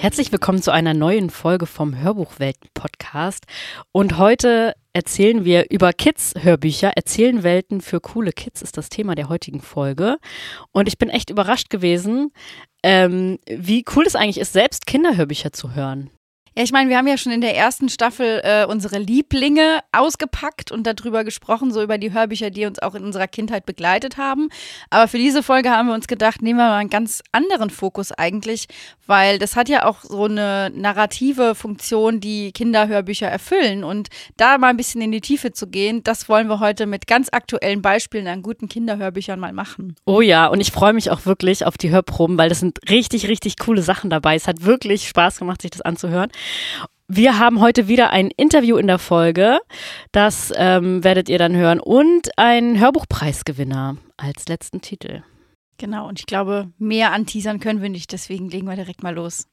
Herzlich willkommen zu einer neuen Folge vom Hörbuchwelten Podcast. Und heute erzählen wir über Kids-Hörbücher. Erzählen Welten für coole Kids ist das Thema der heutigen Folge. Und ich bin echt überrascht gewesen, ähm, wie cool es eigentlich ist, selbst Kinderhörbücher zu hören. Ja, ich meine, wir haben ja schon in der ersten Staffel äh, unsere Lieblinge ausgepackt und darüber gesprochen, so über die Hörbücher, die uns auch in unserer Kindheit begleitet haben. Aber für diese Folge haben wir uns gedacht, nehmen wir mal einen ganz anderen Fokus eigentlich, weil das hat ja auch so eine narrative Funktion, die Kinderhörbücher erfüllen. Und da mal ein bisschen in die Tiefe zu gehen, das wollen wir heute mit ganz aktuellen Beispielen an guten Kinderhörbüchern mal machen. Oh ja, und ich freue mich auch wirklich auf die Hörproben, weil das sind richtig, richtig coole Sachen dabei. Es hat wirklich Spaß gemacht, sich das anzuhören. Wir haben heute wieder ein Interview in der Folge. Das ähm, werdet ihr dann hören. Und ein Hörbuchpreisgewinner als letzten Titel. Genau, und ich glaube, mehr anteasern können wir nicht. Deswegen legen wir direkt mal los.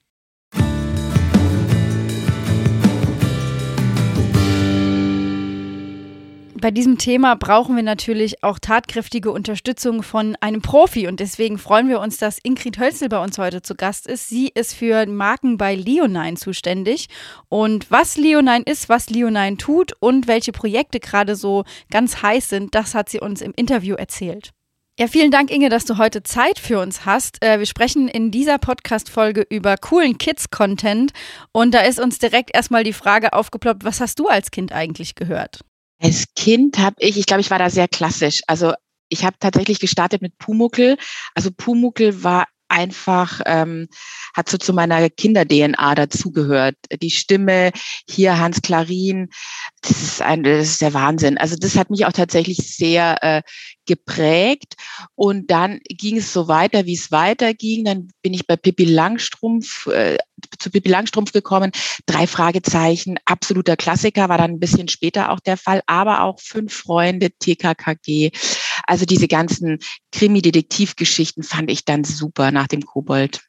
Bei diesem Thema brauchen wir natürlich auch tatkräftige Unterstützung von einem Profi und deswegen freuen wir uns, dass Ingrid Hölzel bei uns heute zu Gast ist. Sie ist für Marken bei Leonine zuständig und was Leonine ist, was Leonine tut und welche Projekte gerade so ganz heiß sind, das hat sie uns im Interview erzählt. Ja, vielen Dank, Inge, dass du heute Zeit für uns hast. Äh, wir sprechen in dieser Podcast-Folge über coolen Kids-Content und da ist uns direkt erstmal die Frage aufgeploppt, was hast du als Kind eigentlich gehört? Als Kind habe ich, ich glaube, ich war da sehr klassisch. Also ich habe tatsächlich gestartet mit Pumuckel. Also Pumuckel war einfach, ähm, hat so zu meiner Kinder-DNA dazugehört. Die Stimme, hier Hans Klarin, das ist, ein, das ist der Wahnsinn. Also das hat mich auch tatsächlich sehr äh, geprägt. Und dann ging es so weiter, wie es weiterging. Dann bin ich bei Pippi Langstrumpf, äh, zu Pippi Langstrumpf gekommen. Drei Fragezeichen, absoluter Klassiker, war dann ein bisschen später auch der Fall, aber auch Fünf Freunde, TKKG. Also diese ganzen Krimi-Detektivgeschichten fand ich dann super nach dem Kobold.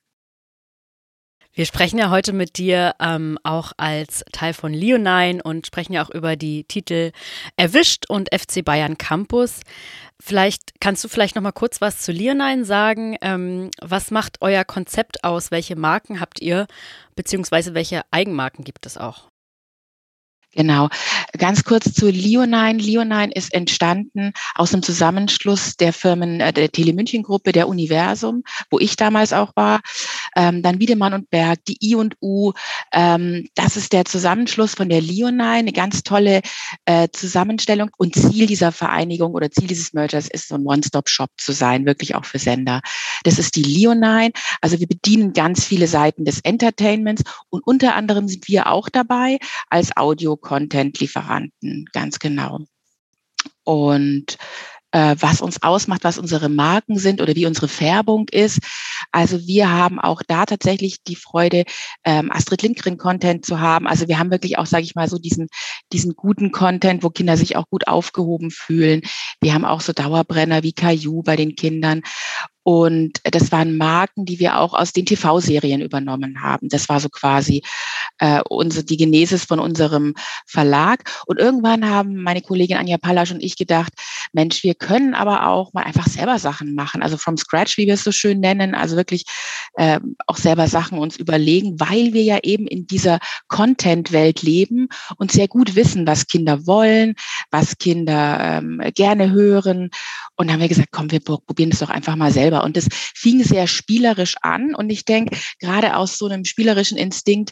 Wir sprechen ja heute mit dir ähm, auch als Teil von Leonine und sprechen ja auch über die Titel Erwischt und FC Bayern Campus. Vielleicht kannst du vielleicht noch mal kurz was zu Leonine sagen. Ähm, was macht euer Konzept aus? Welche Marken habt ihr? Beziehungsweise welche Eigenmarken gibt es auch? Genau. Ganz kurz zu Leonine. Leonine ist entstanden aus einem Zusammenschluss der Firmen äh, der Telemünchen Gruppe, der Universum, wo ich damals auch war, ähm, dann Wiedemann und Berg, die I und U. Ähm, das ist der Zusammenschluss von der Leonine, eine ganz tolle äh, Zusammenstellung. Und Ziel dieser Vereinigung oder Ziel dieses Mergers ist, so ein One-Stop-Shop zu sein, wirklich auch für Sender. Das ist die Leonine. Also wir bedienen ganz viele Seiten des Entertainments und unter anderem sind wir auch dabei als Audio Content-Lieferanten, ganz genau. Und äh, was uns ausmacht, was unsere Marken sind oder wie unsere Färbung ist. Also wir haben auch da tatsächlich die Freude, ähm, Astrid Lindgren-Content zu haben. Also wir haben wirklich auch, sage ich mal, so diesen, diesen guten Content, wo Kinder sich auch gut aufgehoben fühlen. Wir haben auch so Dauerbrenner wie Caillou bei den Kindern. Und das waren Marken, die wir auch aus den TV-Serien übernommen haben. Das war so quasi äh, unsere, die Genesis von unserem Verlag. Und irgendwann haben meine Kollegin Anja Pallasch und ich gedacht, Mensch, wir können aber auch mal einfach selber Sachen machen. Also from scratch, wie wir es so schön nennen. Also wirklich äh, auch selber Sachen uns überlegen, weil wir ja eben in dieser Content-Welt leben und sehr gut wissen, was Kinder wollen, was Kinder ähm, gerne hören. Und haben wir gesagt, komm, wir probieren das doch einfach mal selber selber. Und das fing sehr spielerisch an. Und ich denke, gerade aus so einem spielerischen Instinkt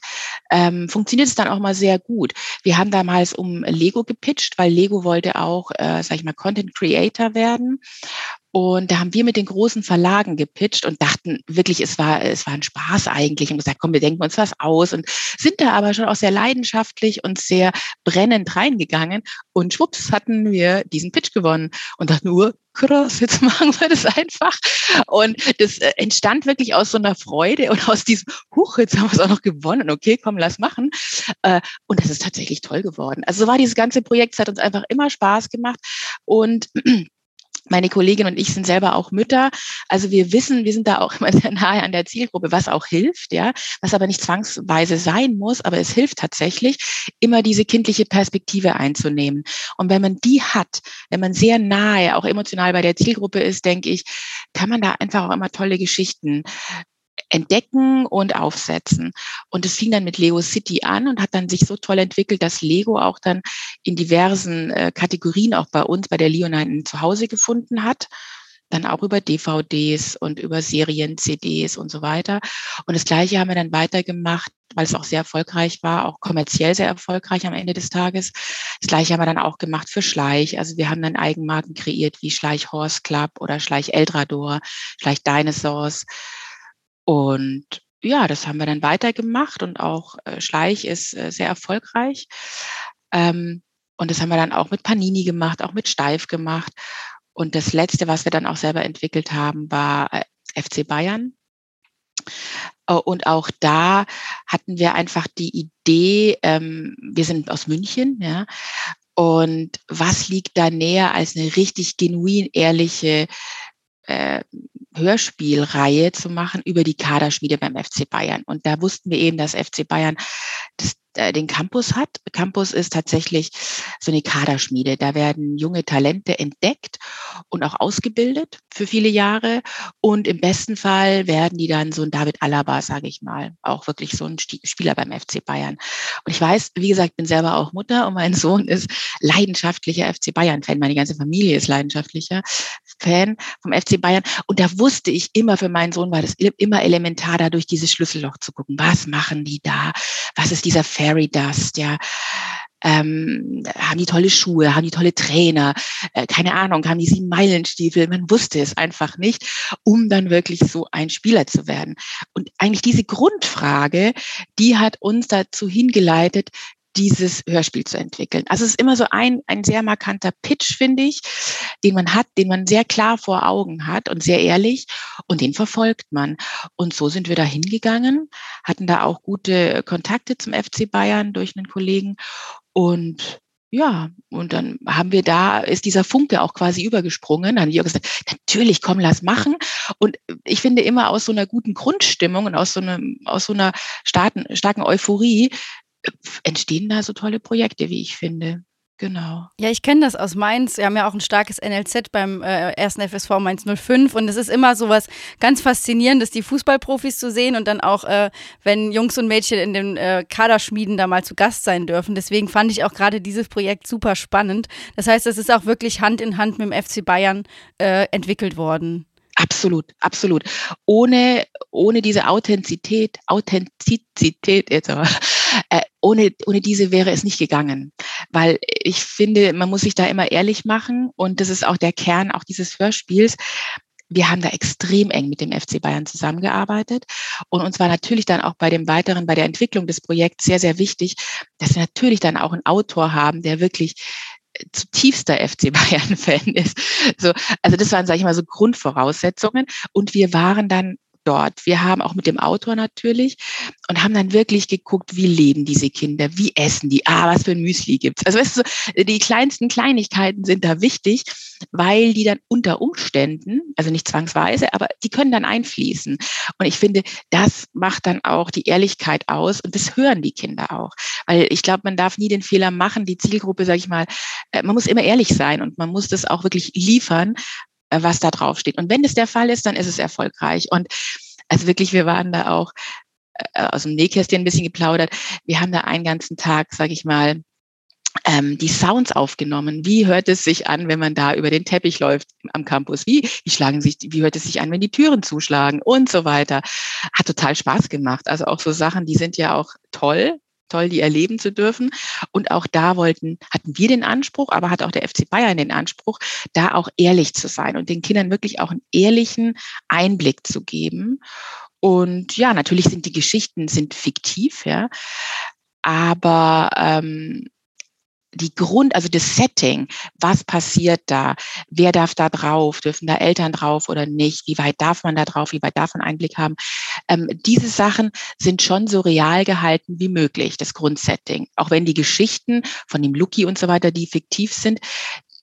ähm, funktioniert es dann auch mal sehr gut. Wir haben damals um Lego gepitcht, weil Lego wollte auch, äh, sag ich mal, Content Creator werden. Und da haben wir mit den großen Verlagen gepitcht und dachten wirklich, es war, es war ein Spaß eigentlich und gesagt, komm, wir denken uns was aus und sind da aber schon auch sehr leidenschaftlich und sehr brennend reingegangen. Und schwupps hatten wir diesen Pitch gewonnen und dachten nur, krass, jetzt machen wir das einfach. Und das äh, entstand wirklich aus so einer Freude und aus diesem, huch, jetzt haben wir es auch noch gewonnen. Okay, komm, lass machen. Äh, und das ist tatsächlich toll geworden. Also so war dieses ganze Projekt, es hat uns einfach immer Spaß gemacht und meine Kollegin und ich sind selber auch Mütter. Also wir wissen, wir sind da auch immer sehr nahe an der Zielgruppe, was auch hilft, ja, was aber nicht zwangsweise sein muss, aber es hilft tatsächlich, immer diese kindliche Perspektive einzunehmen. Und wenn man die hat, wenn man sehr nahe, auch emotional bei der Zielgruppe ist, denke ich, kann man da einfach auch immer tolle Geschichten entdecken und aufsetzen. Und es fing dann mit Lego City an und hat dann sich so toll entwickelt, dass Lego auch dann in diversen äh, Kategorien auch bei uns, bei der Leonine ein Zuhause gefunden hat dann auch über DVDs und über Serien-CDs und so weiter. Und das Gleiche haben wir dann weitergemacht, weil es auch sehr erfolgreich war, auch kommerziell sehr erfolgreich am Ende des Tages. Das Gleiche haben wir dann auch gemacht für Schleich. Also wir haben dann Eigenmarken kreiert wie Schleich Horse Club oder Schleich Eldrador, Schleich Dinosaurs. Und ja, das haben wir dann weitergemacht und auch äh, Schleich ist äh, sehr erfolgreich. Ähm, und das haben wir dann auch mit Panini gemacht, auch mit Steif gemacht. Und das Letzte, was wir dann auch selber entwickelt haben, war äh, FC Bayern. Und auch da hatten wir einfach die Idee, ähm, wir sind aus München, ja, und was liegt da näher als eine richtig genuin ehrliche äh, Hörspielreihe zu machen über die Kaderschmiede beim FC Bayern. Und da wussten wir eben, dass FC Bayern das den Campus hat. Campus ist tatsächlich so eine Kaderschmiede. Da werden junge Talente entdeckt und auch ausgebildet für viele Jahre. Und im besten Fall werden die dann so ein David Alaba, sage ich mal, auch wirklich so ein Spieler beim FC Bayern. Und ich weiß, wie gesagt, bin selber auch Mutter und mein Sohn ist leidenschaftlicher FC Bayern-Fan. Meine ganze Familie ist leidenschaftlicher Fan vom FC Bayern. Und da wusste ich immer, für meinen Sohn war das immer elementar, da durch dieses Schlüsselloch zu gucken. Was machen die da? Was ist dieser Fan? Fairy Dust, ja. Ähm, haben die tolle Schuhe, haben die tolle Trainer, äh, keine Ahnung, haben die sieben Meilenstiefel, man wusste es einfach nicht, um dann wirklich so ein Spieler zu werden. Und eigentlich diese Grundfrage, die hat uns dazu hingeleitet, dieses Hörspiel zu entwickeln. Also es ist immer so ein, ein sehr markanter Pitch, finde ich, den man hat, den man sehr klar vor Augen hat und sehr ehrlich und den verfolgt man. Und so sind wir da hingegangen, hatten da auch gute Kontakte zum FC Bayern durch einen Kollegen und ja, und dann haben wir da, ist dieser Funke auch quasi übergesprungen. Dann haben die gesagt, natürlich, komm, lass machen. Und ich finde immer aus so einer guten Grundstimmung und aus so, einem, aus so einer starken, starken Euphorie entstehen da so tolle Projekte, wie ich finde. Genau. Ja, ich kenne das aus Mainz. Wir haben ja auch ein starkes NLZ beim äh, ersten FSV Mainz 05 und es ist immer so was ganz Faszinierendes, die Fußballprofis zu sehen und dann auch, äh, wenn Jungs und Mädchen in den äh, Kaderschmieden da mal zu Gast sein dürfen. Deswegen fand ich auch gerade dieses Projekt super spannend. Das heißt, es ist auch wirklich Hand in Hand mit dem FC Bayern äh, entwickelt worden. Absolut, absolut. Ohne, ohne diese Authentizität, Authentizität, jetzt aber, äh, ohne, ohne diese wäre es nicht gegangen. Weil ich finde, man muss sich da immer ehrlich machen und das ist auch der Kern auch dieses Hörspiels. Wir haben da extrem eng mit dem FC Bayern zusammengearbeitet. Und uns war natürlich dann auch bei dem weiteren, bei der Entwicklung des Projekts sehr, sehr wichtig, dass wir natürlich dann auch einen Autor haben, der wirklich zutiefster FC Bayern-Fan ist. So, also das waren, sage ich mal, so Grundvoraussetzungen. Und wir waren dann dort. Wir haben auch mit dem Autor natürlich und haben dann wirklich geguckt, wie leben diese Kinder, wie essen die, ah, was für ein Müsli gibt's. Also weißt du, die kleinsten Kleinigkeiten sind da wichtig, weil die dann unter Umständen, also nicht zwangsweise, aber die können dann einfließen. Und ich finde, das macht dann auch die Ehrlichkeit aus und das hören die Kinder auch. Weil ich glaube, man darf nie den Fehler machen, die Zielgruppe, sage ich mal, äh, man muss immer ehrlich sein und man muss das auch wirklich liefern, was da drauf steht. Und wenn das der Fall ist, dann ist es erfolgreich. Und also wirklich, wir waren da auch äh, aus dem Nähkästchen ein bisschen geplaudert. Wir haben da einen ganzen Tag, sage ich mal, ähm, die Sounds aufgenommen. Wie hört es sich an, wenn man da über den Teppich läuft am Campus? Wie, wie schlagen sich, wie hört es sich an, wenn die Türen zuschlagen und so weiter? Hat total Spaß gemacht. Also auch so Sachen, die sind ja auch toll, toll, die erleben zu dürfen. Und auch da wollten, hatten wir den Anspruch, aber hat auch der FC Bayern den Anspruch, da auch ehrlich zu sein und den Kindern wirklich auch einen ehrlichen Einblick zu geben. Und ja, natürlich sind die Geschichten sind fiktiv, ja, aber ähm, die Grund, also das Setting, was passiert da, wer darf da drauf, dürfen da Eltern drauf oder nicht, wie weit darf man da drauf, wie weit darf man Einblick haben. Ähm, diese Sachen sind schon so real gehalten wie möglich, das Grundsetting. Auch wenn die Geschichten von dem Lucky und so weiter, die fiktiv sind,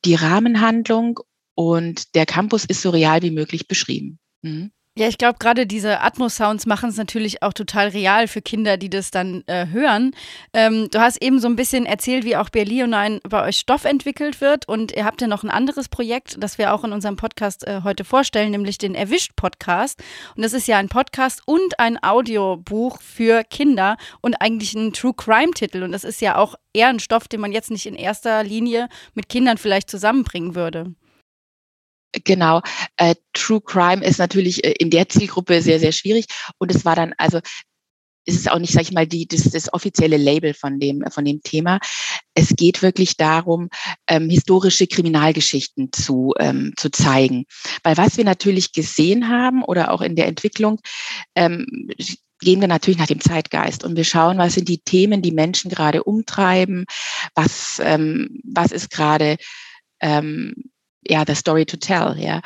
die Rahmenhandlung und der Campus ist so real wie möglich beschrieben. Mhm. Ja, ich glaube, gerade diese Atmos-Sounds machen es natürlich auch total real für Kinder, die das dann äh, hören. Ähm, du hast eben so ein bisschen erzählt, wie auch bei Leonine bei euch Stoff entwickelt wird. Und ihr habt ja noch ein anderes Projekt, das wir auch in unserem Podcast äh, heute vorstellen, nämlich den Erwischt-Podcast. Und das ist ja ein Podcast und ein Audiobuch für Kinder und eigentlich ein True Crime-Titel. Und das ist ja auch eher ein Stoff, den man jetzt nicht in erster Linie mit Kindern vielleicht zusammenbringen würde. Genau. Äh, True Crime ist natürlich äh, in der Zielgruppe sehr, sehr schwierig. Und es war dann, also es ist auch nicht, sag ich mal, die, das, das offizielle Label von dem, von dem Thema. Es geht wirklich darum, ähm, historische Kriminalgeschichten zu, ähm, zu zeigen. Weil was wir natürlich gesehen haben oder auch in der Entwicklung, ähm, gehen wir natürlich nach dem Zeitgeist und wir schauen, was sind die Themen, die Menschen gerade umtreiben, was, ähm, was ist gerade ähm, ja, the story to tell, ja.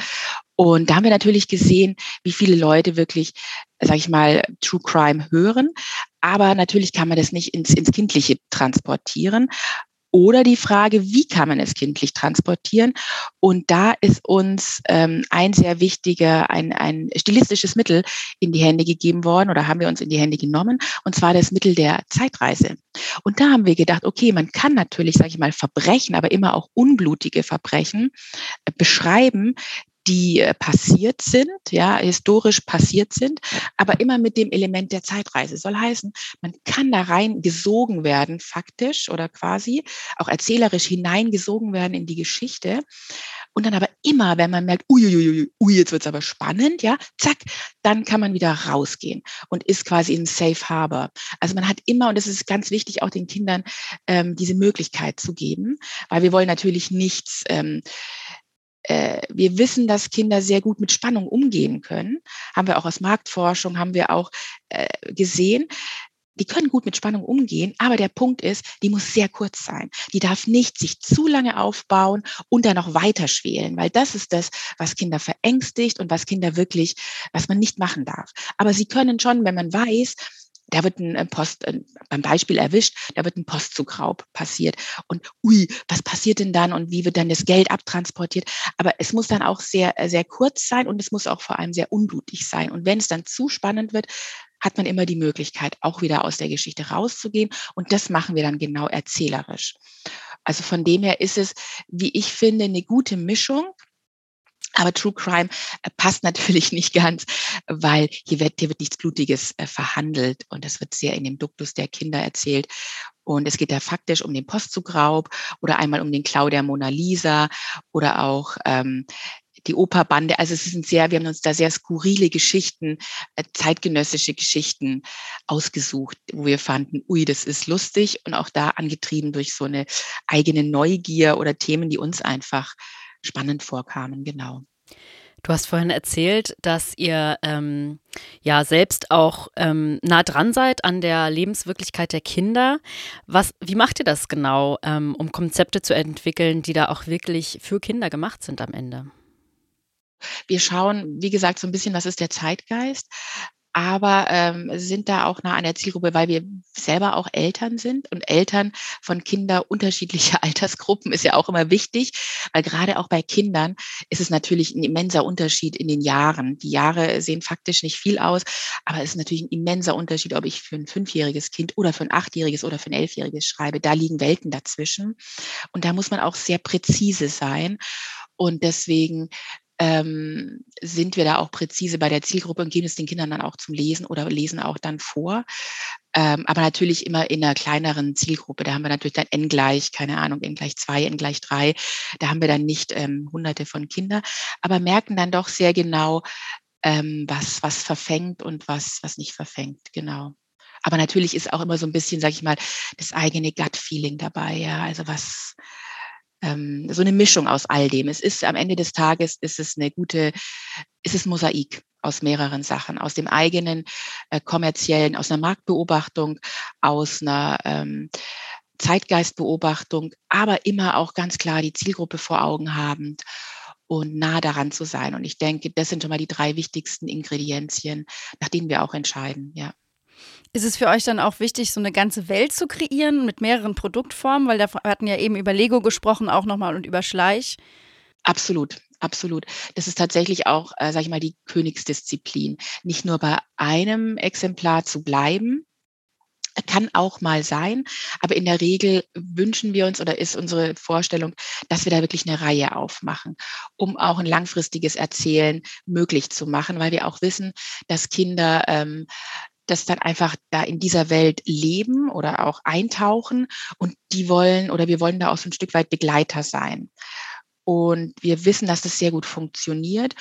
Und da haben wir natürlich gesehen, wie viele Leute wirklich, sag ich mal, True Crime hören. Aber natürlich kann man das nicht ins, ins Kindliche transportieren. Oder die Frage, wie kann man es kindlich transportieren? Und da ist uns ähm, ein sehr wichtiger, ein, ein stilistisches Mittel in die Hände gegeben worden oder haben wir uns in die Hände genommen, und zwar das Mittel der Zeitreise. Und da haben wir gedacht, okay, man kann natürlich, sage ich mal, Verbrechen, aber immer auch unblutige Verbrechen äh, beschreiben, die äh, passiert sind, ja, historisch passiert sind, aber immer mit dem Element der Zeitreise. Soll heißen, man kann da rein gesogen werden, faktisch oder quasi, auch erzählerisch hineingesogen werden in die Geschichte. Und dann aber immer, wenn man merkt, uiuiui, ui, jetzt wird's aber spannend, ja, zack, dann kann man wieder rausgehen und ist quasi in Safe Harbor. Also man hat immer, und das ist ganz wichtig, auch den Kindern ähm, diese Möglichkeit zu geben, weil wir wollen natürlich nichts ähm, äh, wir wissen, dass Kinder sehr gut mit Spannung umgehen können. Haben wir auch aus Marktforschung, haben wir auch äh, gesehen. Die können gut mit Spannung umgehen, aber der Punkt ist, die muss sehr kurz sein. Die darf nicht sich zu lange aufbauen und dann noch weiter schwelen, weil das ist das, was Kinder verängstigt und was Kinder wirklich, was man nicht machen darf. Aber sie können schon, wenn man weiß, da wird ein äh, Post, äh, beim Beispiel erwischt, da wird ein Postzugraub passiert. Und ui, was passiert denn dann und wie wird dann das Geld abtransportiert? Aber es muss dann auch sehr, äh, sehr kurz sein und es muss auch vor allem sehr unblutig sein. Und wenn es dann zu spannend wird, hat man immer die Möglichkeit, auch wieder aus der Geschichte rauszugehen. Und das machen wir dann genau erzählerisch. Also von dem her ist es, wie ich finde, eine gute Mischung aber True Crime äh, passt natürlich nicht ganz, weil hier wird, hier wird nichts Blutiges äh, verhandelt und das wird sehr in dem Duktus der Kinder erzählt. Und es geht da faktisch um den Postzugraub oder einmal um den Klau der Mona Lisa oder auch ähm, die Operbande. Also es sind sehr, wir haben uns da sehr skurrile Geschichten, äh, zeitgenössische Geschichten ausgesucht, wo wir fanden, ui, das ist lustig und auch da angetrieben durch so eine eigene Neugier oder Themen, die uns einfach spannend vorkamen, genau. Du hast vorhin erzählt, dass ihr ähm, ja selbst auch ähm, nah dran seid an der Lebenswirklichkeit der Kinder. Was, wie macht ihr das genau, ähm, um Konzepte zu entwickeln, die da auch wirklich für Kinder gemacht sind am Ende? Wir schauen, wie gesagt, so ein bisschen, was ist der Zeitgeist, aber ähm, sind da auch nah an der Zielgruppe, weil wir selber auch Eltern sind und Eltern von Kindern unterschiedlicher Altersgruppen ist ja auch immer wichtig, weil gerade auch bei Kindern ist es natürlich ein immenser Unterschied in den Jahren. Die Jahre sehen faktisch nicht viel aus, aber es ist natürlich ein immenser Unterschied, ob ich für ein fünfjähriges Kind oder für ein achtjähriges oder für ein elfjähriges schreibe. Da liegen Welten dazwischen und da muss man auch sehr präzise sein. Und deswegen ähm, sind wir da auch präzise bei der Zielgruppe und geben es den Kindern dann auch zum Lesen oder lesen auch dann vor. Ähm, aber natürlich immer in einer kleineren Zielgruppe. Da haben wir natürlich dann n gleich, keine Ahnung, n gleich zwei, n gleich drei. Da haben wir dann nicht ähm, hunderte von Kindern, aber merken dann doch sehr genau, ähm, was, was verfängt und was, was nicht verfängt. Genau. Aber natürlich ist auch immer so ein bisschen, sag ich mal, das eigene Gut-Feeling dabei. Ja, also was, ähm, so eine Mischung aus all dem. Es ist am Ende des Tages ist es eine gute, ist es Mosaik aus mehreren Sachen, aus dem eigenen äh, kommerziellen, aus einer Marktbeobachtung, aus einer ähm, Zeitgeistbeobachtung, aber immer auch ganz klar die Zielgruppe vor Augen habend und nah daran zu sein. Und ich denke, das sind schon mal die drei wichtigsten Ingredienzien, nach denen wir auch entscheiden, ja. Ist es für euch dann auch wichtig, so eine ganze Welt zu kreieren mit mehreren Produktformen? Weil da hatten ja eben über Lego gesprochen, auch nochmal und über Schleich. Absolut. Absolut. Das ist tatsächlich auch, äh, sage ich mal, die Königsdisziplin. Nicht nur bei einem Exemplar zu bleiben, kann auch mal sein, aber in der Regel wünschen wir uns oder ist unsere Vorstellung, dass wir da wirklich eine Reihe aufmachen, um auch ein langfristiges Erzählen möglich zu machen, weil wir auch wissen, dass Kinder ähm, das dann einfach da in dieser Welt leben oder auch eintauchen und die wollen oder wir wollen da auch so ein Stück weit Begleiter sein. Und wir wissen, dass das sehr gut funktioniert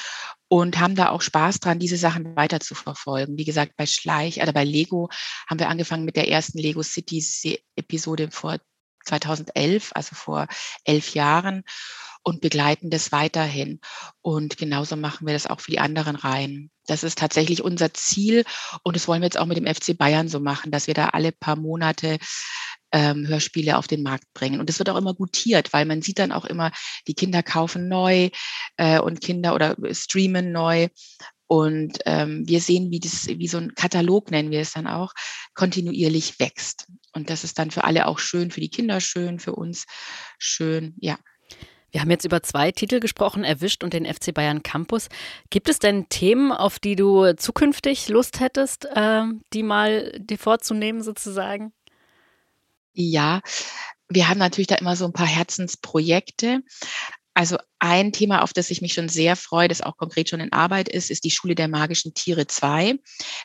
und haben da auch Spaß dran, diese Sachen weiter zu verfolgen. Wie gesagt, bei Schleich oder bei Lego haben wir angefangen mit der ersten Lego City Episode vor 2011, also vor elf Jahren und begleiten das weiterhin. Und genauso machen wir das auch für die anderen Reihen. Das ist tatsächlich unser Ziel und das wollen wir jetzt auch mit dem FC Bayern so machen, dass wir da alle paar Monate ähm, Hörspiele auf den Markt bringen. Und es wird auch immer gutiert, weil man sieht dann auch immer, die Kinder kaufen neu äh, und Kinder oder streamen neu. Und ähm, wir sehen, wie das, wie so ein Katalog nennen wir es dann auch, kontinuierlich wächst. Und das ist dann für alle auch schön, für die Kinder schön, für uns schön, ja. Wir haben jetzt über zwei Titel gesprochen, Erwischt und den FC Bayern Campus. Gibt es denn Themen, auf die du zukünftig Lust hättest, äh, die mal dir vorzunehmen sozusagen? Ja, wir haben natürlich da immer so ein paar Herzensprojekte. Also ein Thema, auf das ich mich schon sehr freue, das auch konkret schon in Arbeit ist, ist die Schule der magischen Tiere 2.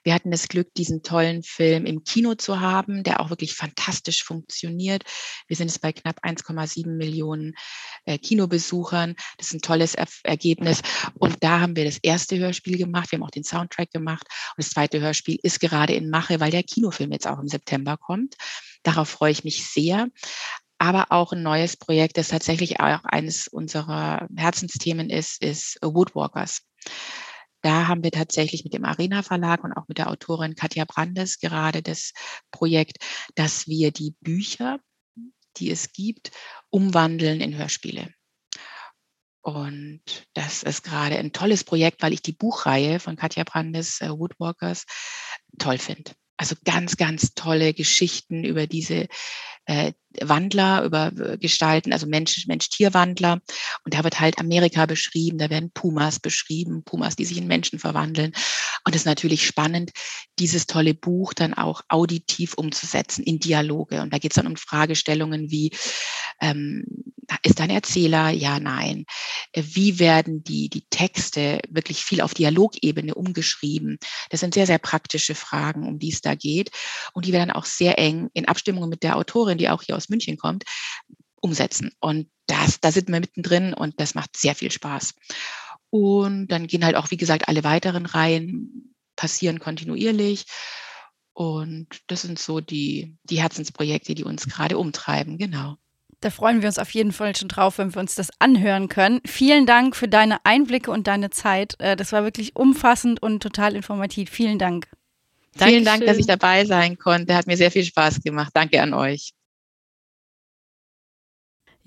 Wir hatten das Glück, diesen tollen Film im Kino zu haben, der auch wirklich fantastisch funktioniert. Wir sind es bei knapp 1,7 Millionen äh, Kinobesuchern. Das ist ein tolles er Ergebnis. Und da haben wir das erste Hörspiel gemacht. Wir haben auch den Soundtrack gemacht. Und das zweite Hörspiel ist gerade in Mache, weil der Kinofilm jetzt auch im September kommt. Darauf freue ich mich sehr. Aber auch ein neues Projekt, das tatsächlich auch eines unserer Herzensthemen ist, ist Woodwalkers. Da haben wir tatsächlich mit dem Arena Verlag und auch mit der Autorin Katja Brandes gerade das Projekt, dass wir die Bücher, die es gibt, umwandeln in Hörspiele. Und das ist gerade ein tolles Projekt, weil ich die Buchreihe von Katja Brandes, äh, Woodwalkers, toll finde. Also ganz, ganz tolle Geschichten über diese äh, Wandler, über äh, Gestalten, also Mensch, Mensch-Tier-Wandler. Und da wird halt Amerika beschrieben, da werden Pumas beschrieben, Pumas, die sich in Menschen verwandeln. Und es ist natürlich spannend, dieses tolle Buch dann auch auditiv umzusetzen in Dialoge. Und da geht es dann um Fragestellungen wie, ähm, ist ein Erzähler? Ja, nein. Äh, wie werden die, die Texte wirklich viel auf Dialogebene umgeschrieben? Das sind sehr, sehr praktische Fragen, um die es da geht. Und die wir dann auch sehr eng in Abstimmung mit der Autorin, die auch hier aus München kommt, umsetzen. Und das, da sind wir mittendrin und das macht sehr viel Spaß. Und dann gehen halt auch, wie gesagt, alle weiteren Reihen passieren kontinuierlich. Und das sind so die, die Herzensprojekte, die uns gerade umtreiben, genau. Da freuen wir uns auf jeden Fall schon drauf, wenn wir uns das anhören können. Vielen Dank für deine Einblicke und deine Zeit. Äh, das war wirklich umfassend und total informativ. Vielen Dank. Vielen Dank, dass ich dabei sein konnte. Hat mir sehr viel Spaß gemacht. Danke an euch.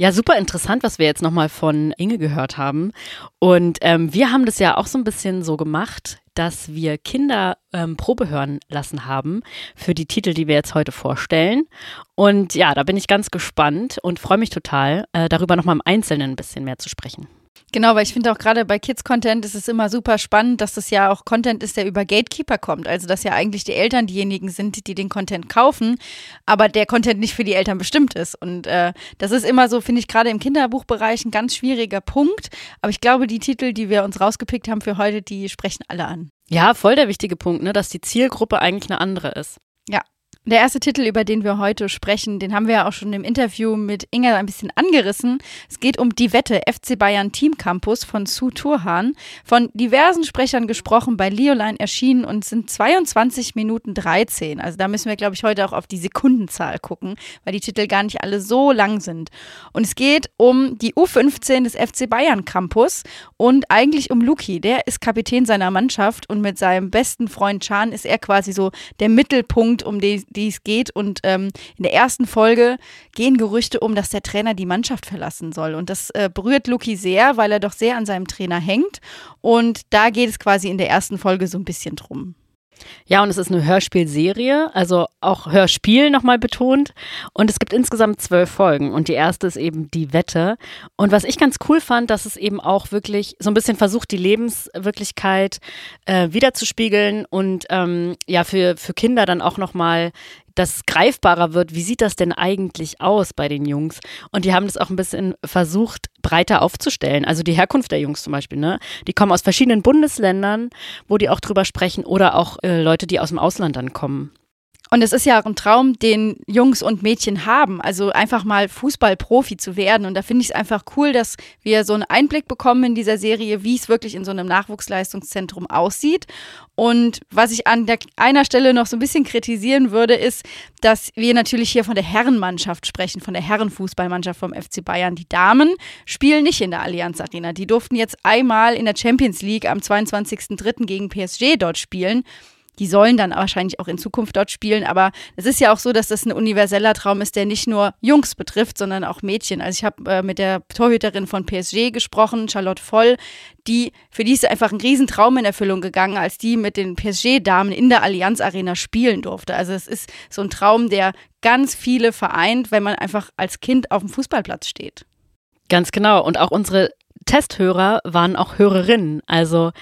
Ja, super interessant, was wir jetzt nochmal von Inge gehört haben. Und ähm, wir haben das ja auch so ein bisschen so gemacht, dass wir Kinder ähm, Probe hören lassen haben für die Titel, die wir jetzt heute vorstellen. Und ja, da bin ich ganz gespannt und freue mich total, äh, darüber nochmal im Einzelnen ein bisschen mehr zu sprechen. Genau, weil ich finde auch gerade bei Kids-Content ist es immer super spannend, dass das ja auch Content ist, der über Gatekeeper kommt. Also, dass ja eigentlich die Eltern diejenigen sind, die den Content kaufen, aber der Content nicht für die Eltern bestimmt ist. Und äh, das ist immer so, finde ich, gerade im Kinderbuchbereich ein ganz schwieriger Punkt. Aber ich glaube, die Titel, die wir uns rausgepickt haben für heute, die sprechen alle an. Ja, voll der wichtige Punkt, ne, dass die Zielgruppe eigentlich eine andere ist. Der erste Titel, über den wir heute sprechen, den haben wir ja auch schon im Interview mit Inga ein bisschen angerissen. Es geht um die Wette FC Bayern Team Campus von Sue Turhan. Von diversen Sprechern gesprochen, bei Leoline erschienen und sind 22 Minuten 13. Also da müssen wir, glaube ich, heute auch auf die Sekundenzahl gucken, weil die Titel gar nicht alle so lang sind. Und es geht um die U15 des FC Bayern Campus und eigentlich um Luki. Der ist Kapitän seiner Mannschaft und mit seinem besten Freund Chan ist er quasi so der Mittelpunkt, um den die es geht. Und ähm, in der ersten Folge gehen Gerüchte um, dass der Trainer die Mannschaft verlassen soll. Und das äh, berührt Luki sehr, weil er doch sehr an seinem Trainer hängt. Und da geht es quasi in der ersten Folge so ein bisschen drum. Ja, und es ist eine Hörspielserie, also auch Hörspiel nochmal betont. Und es gibt insgesamt zwölf Folgen. Und die erste ist eben die Wette. Und was ich ganz cool fand, dass es eben auch wirklich so ein bisschen versucht, die Lebenswirklichkeit äh, wiederzuspiegeln und ähm, ja, für, für Kinder dann auch nochmal das greifbarer wird, wie sieht das denn eigentlich aus bei den Jungs? Und die haben das auch ein bisschen versucht, breiter aufzustellen. Also die Herkunft der Jungs zum Beispiel, ne? Die kommen aus verschiedenen Bundesländern, wo die auch drüber sprechen, oder auch äh, Leute, die aus dem Ausland dann kommen. Und es ist ja auch ein Traum, den Jungs und Mädchen haben, also einfach mal Fußballprofi zu werden. Und da finde ich es einfach cool, dass wir so einen Einblick bekommen in dieser Serie, wie es wirklich in so einem Nachwuchsleistungszentrum aussieht. Und was ich an der, einer Stelle noch so ein bisschen kritisieren würde, ist, dass wir natürlich hier von der Herrenmannschaft sprechen, von der Herrenfußballmannschaft vom FC Bayern. Die Damen spielen nicht in der Allianz Arena. Die durften jetzt einmal in der Champions League am 22.03. gegen PSG dort spielen. Die sollen dann wahrscheinlich auch in Zukunft dort spielen, aber es ist ja auch so, dass das ein universeller Traum ist, der nicht nur Jungs betrifft, sondern auch Mädchen. Also ich habe äh, mit der Torhüterin von PSG gesprochen, Charlotte Voll, die für die ist einfach ein Riesentraum in Erfüllung gegangen, als die mit den PSG-Damen in der Allianz Arena spielen durfte. Also es ist so ein Traum, der ganz viele vereint, wenn man einfach als Kind auf dem Fußballplatz steht. Ganz genau. Und auch unsere Testhörer waren auch Hörerinnen. Also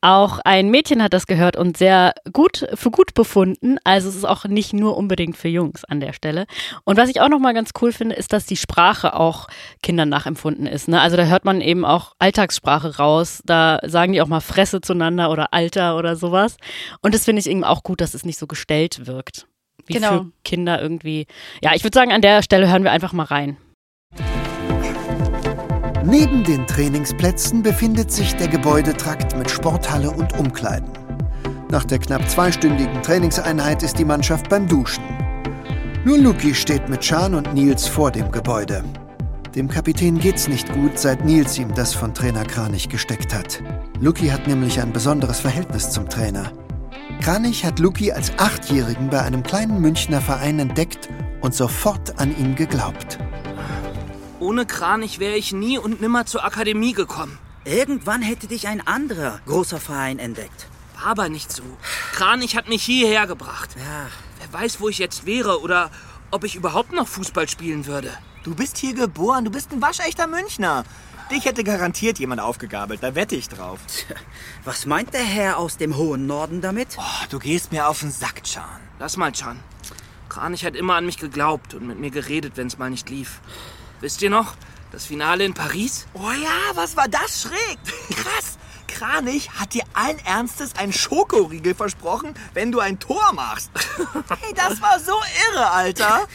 auch ein Mädchen hat das gehört und sehr gut für gut befunden. Also es ist auch nicht nur unbedingt für Jungs an der Stelle. Und was ich auch noch mal ganz cool finde, ist, dass die Sprache auch Kindern nachempfunden ist. Ne? Also da hört man eben auch Alltagssprache raus. Da sagen die auch mal Fresse zueinander oder Alter oder sowas. Und das finde ich eben auch gut, dass es nicht so gestellt wirkt. Wie genau. für Kinder irgendwie. Ja, ich würde sagen, an der Stelle hören wir einfach mal rein. Neben den Trainingsplätzen befindet sich der Gebäudetrakt mit Sporthalle und Umkleiden. Nach der knapp zweistündigen Trainingseinheit ist die Mannschaft beim Duschen. Nur Luki steht mit Chan und Nils vor dem Gebäude. Dem Kapitän geht's nicht gut, seit Nils ihm das von Trainer Kranich gesteckt hat. Luki hat nämlich ein besonderes Verhältnis zum Trainer. Kranich hat Luki als Achtjährigen bei einem kleinen Münchner Verein entdeckt und sofort an ihn geglaubt. Ohne Kranich wäre ich nie und nimmer zur Akademie gekommen. Irgendwann hätte dich ein anderer großer Verein entdeckt. War aber nicht so. Kranich hat mich hierher gebracht. Ja. Wer weiß, wo ich jetzt wäre oder ob ich überhaupt noch Fußball spielen würde. Du bist hier geboren, du bist ein waschechter Münchner. Dich hätte garantiert jemand aufgegabelt, da wette ich drauf. Tja, was meint der Herr aus dem hohen Norden damit? Oh, du gehst mir auf den Sack, Chan. Lass mal, Chan. Kranich hat immer an mich geglaubt und mit mir geredet, wenn es mal nicht lief. Wisst ihr noch? Das Finale in Paris? Oh ja, was war das schräg? Krass. Kranich hat dir allen Ernstes einen Schokoriegel versprochen, wenn du ein Tor machst. Hey, das war so irre, Alter.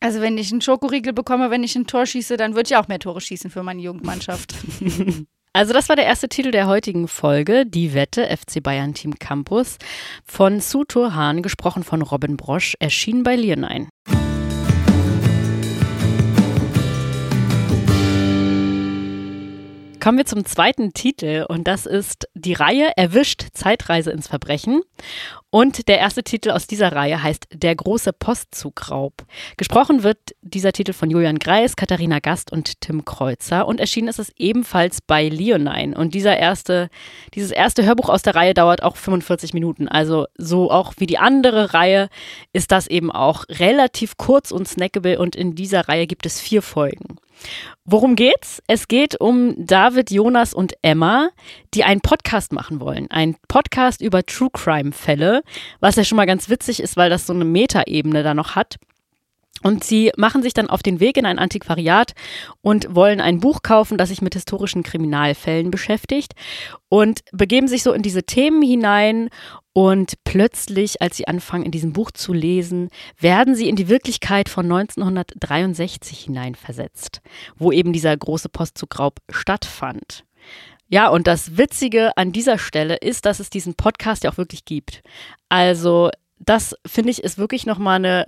Also wenn ich einen Schokoriegel bekomme, wenn ich ein Tor schieße, dann würde ich auch mehr Tore schießen für meine Jugendmannschaft. Also das war der erste Titel der heutigen Folge, Die Wette FC Bayern Team Campus von Su Hahn, gesprochen von Robin Brosch, erschienen bei Leonine. Kommen wir zum zweiten Titel und das ist die Reihe Erwischt Zeitreise ins Verbrechen. Und der erste Titel aus dieser Reihe heißt Der große Postzugraub. Gesprochen wird dieser Titel von Julian Greis, Katharina Gast und Tim Kreuzer und erschienen ist es ebenfalls bei Leonine. Und dieser erste, dieses erste Hörbuch aus der Reihe dauert auch 45 Minuten. Also so auch wie die andere Reihe ist das eben auch relativ kurz und snackable und in dieser Reihe gibt es vier Folgen. Worum geht's? Es geht um David, Jonas und Emma, die einen Podcast machen wollen. Ein Podcast über True Crime Fälle, was ja schon mal ganz witzig ist, weil das so eine Metaebene da noch hat. Und sie machen sich dann auf den Weg in ein Antiquariat und wollen ein Buch kaufen, das sich mit historischen Kriminalfällen beschäftigt und begeben sich so in diese Themen hinein und plötzlich, als sie anfangen, in diesem Buch zu lesen, werden sie in die Wirklichkeit von 1963 hineinversetzt, wo eben dieser große Postzugraub stattfand. Ja, und das Witzige an dieser Stelle ist, dass es diesen Podcast ja auch wirklich gibt. Also, das finde ich ist wirklich nochmal eine